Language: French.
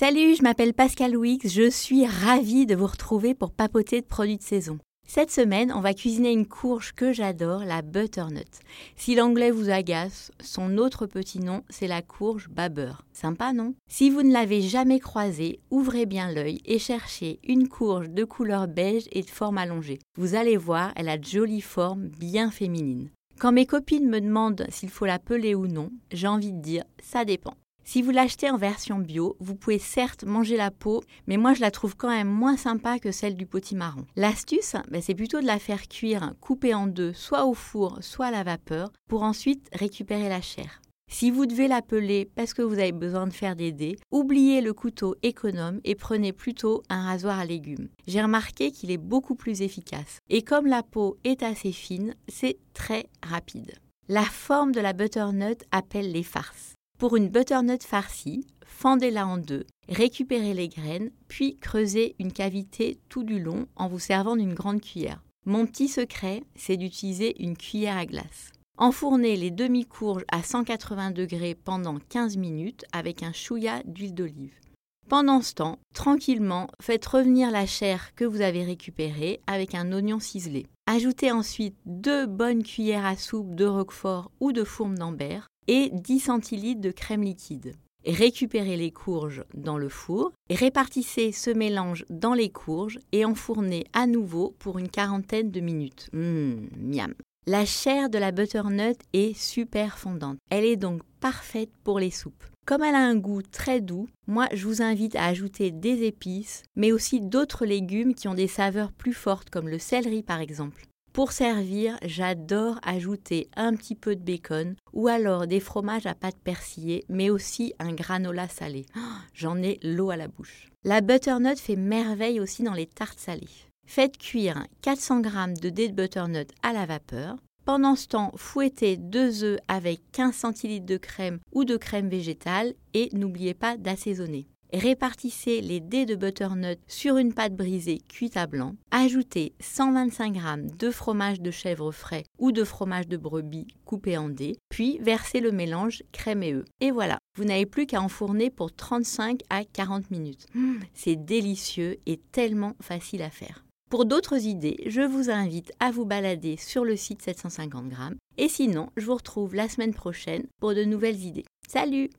Salut, je m'appelle Pascal Wix, je suis ravie de vous retrouver pour papoter de produits de saison. Cette semaine, on va cuisiner une courge que j'adore, la butternut. Si l'anglais vous agace, son autre petit nom, c'est la courge babber. Sympa, non? Si vous ne l'avez jamais croisée, ouvrez bien l'œil et cherchez une courge de couleur beige et de forme allongée. Vous allez voir, elle a de jolies formes bien féminines. Quand mes copines me demandent s'il faut la peler ou non, j'ai envie de dire ça dépend. Si vous l'achetez en version bio, vous pouvez certes manger la peau, mais moi je la trouve quand même moins sympa que celle du potimarron. L'astuce, ben, c'est plutôt de la faire cuire coupée en deux, soit au four, soit à la vapeur, pour ensuite récupérer la chair. Si vous devez la peler parce que vous avez besoin de faire des dés, oubliez le couteau économe et prenez plutôt un rasoir à légumes. J'ai remarqué qu'il est beaucoup plus efficace. Et comme la peau est assez fine, c'est très rapide. La forme de la butternut appelle les farces. Pour une butternut farcie, fendez-la en deux, récupérez les graines, puis creusez une cavité tout du long en vous servant d'une grande cuillère. Mon petit secret, c'est d'utiliser une cuillère à glace. Enfournez les demi-courges à 180 degrés pendant 15 minutes avec un chouïa d'huile d'olive. Pendant ce temps, tranquillement, faites revenir la chair que vous avez récupérée avec un oignon ciselé. Ajoutez ensuite deux bonnes cuillères à soupe de roquefort ou de fourme d'ambert et 10 centilitres de crème liquide. Récupérez les courges dans le four, répartissez ce mélange dans les courges et enfournez à nouveau pour une quarantaine de minutes. Mmh, miam. La chair de la butternut est super fondante. Elle est donc parfaite pour les soupes. Comme elle a un goût très doux, moi je vous invite à ajouter des épices, mais aussi d'autres légumes qui ont des saveurs plus fortes comme le céleri par exemple. Pour servir, j'adore ajouter un petit peu de bacon ou alors des fromages à pâte persillée, mais aussi un granola salé. Oh, j'en ai l'eau à la bouche. La butternut fait merveille aussi dans les tartes salées. Faites cuire 400 g de dés de butternut à la vapeur. Pendant ce temps, fouettez deux œufs avec 15 centilitres de crème ou de crème végétale et n'oubliez pas d'assaisonner. Répartissez les dés de butternut sur une pâte brisée cuite à blanc. Ajoutez 125 g de fromage de chèvre frais ou de fromage de brebis coupé en dés, puis versez le mélange crème et œufs. Et voilà, vous n'avez plus qu'à enfourner pour 35 à 40 minutes. C'est délicieux et tellement facile à faire. Pour d'autres idées, je vous invite à vous balader sur le site 750 g. Et sinon, je vous retrouve la semaine prochaine pour de nouvelles idées. Salut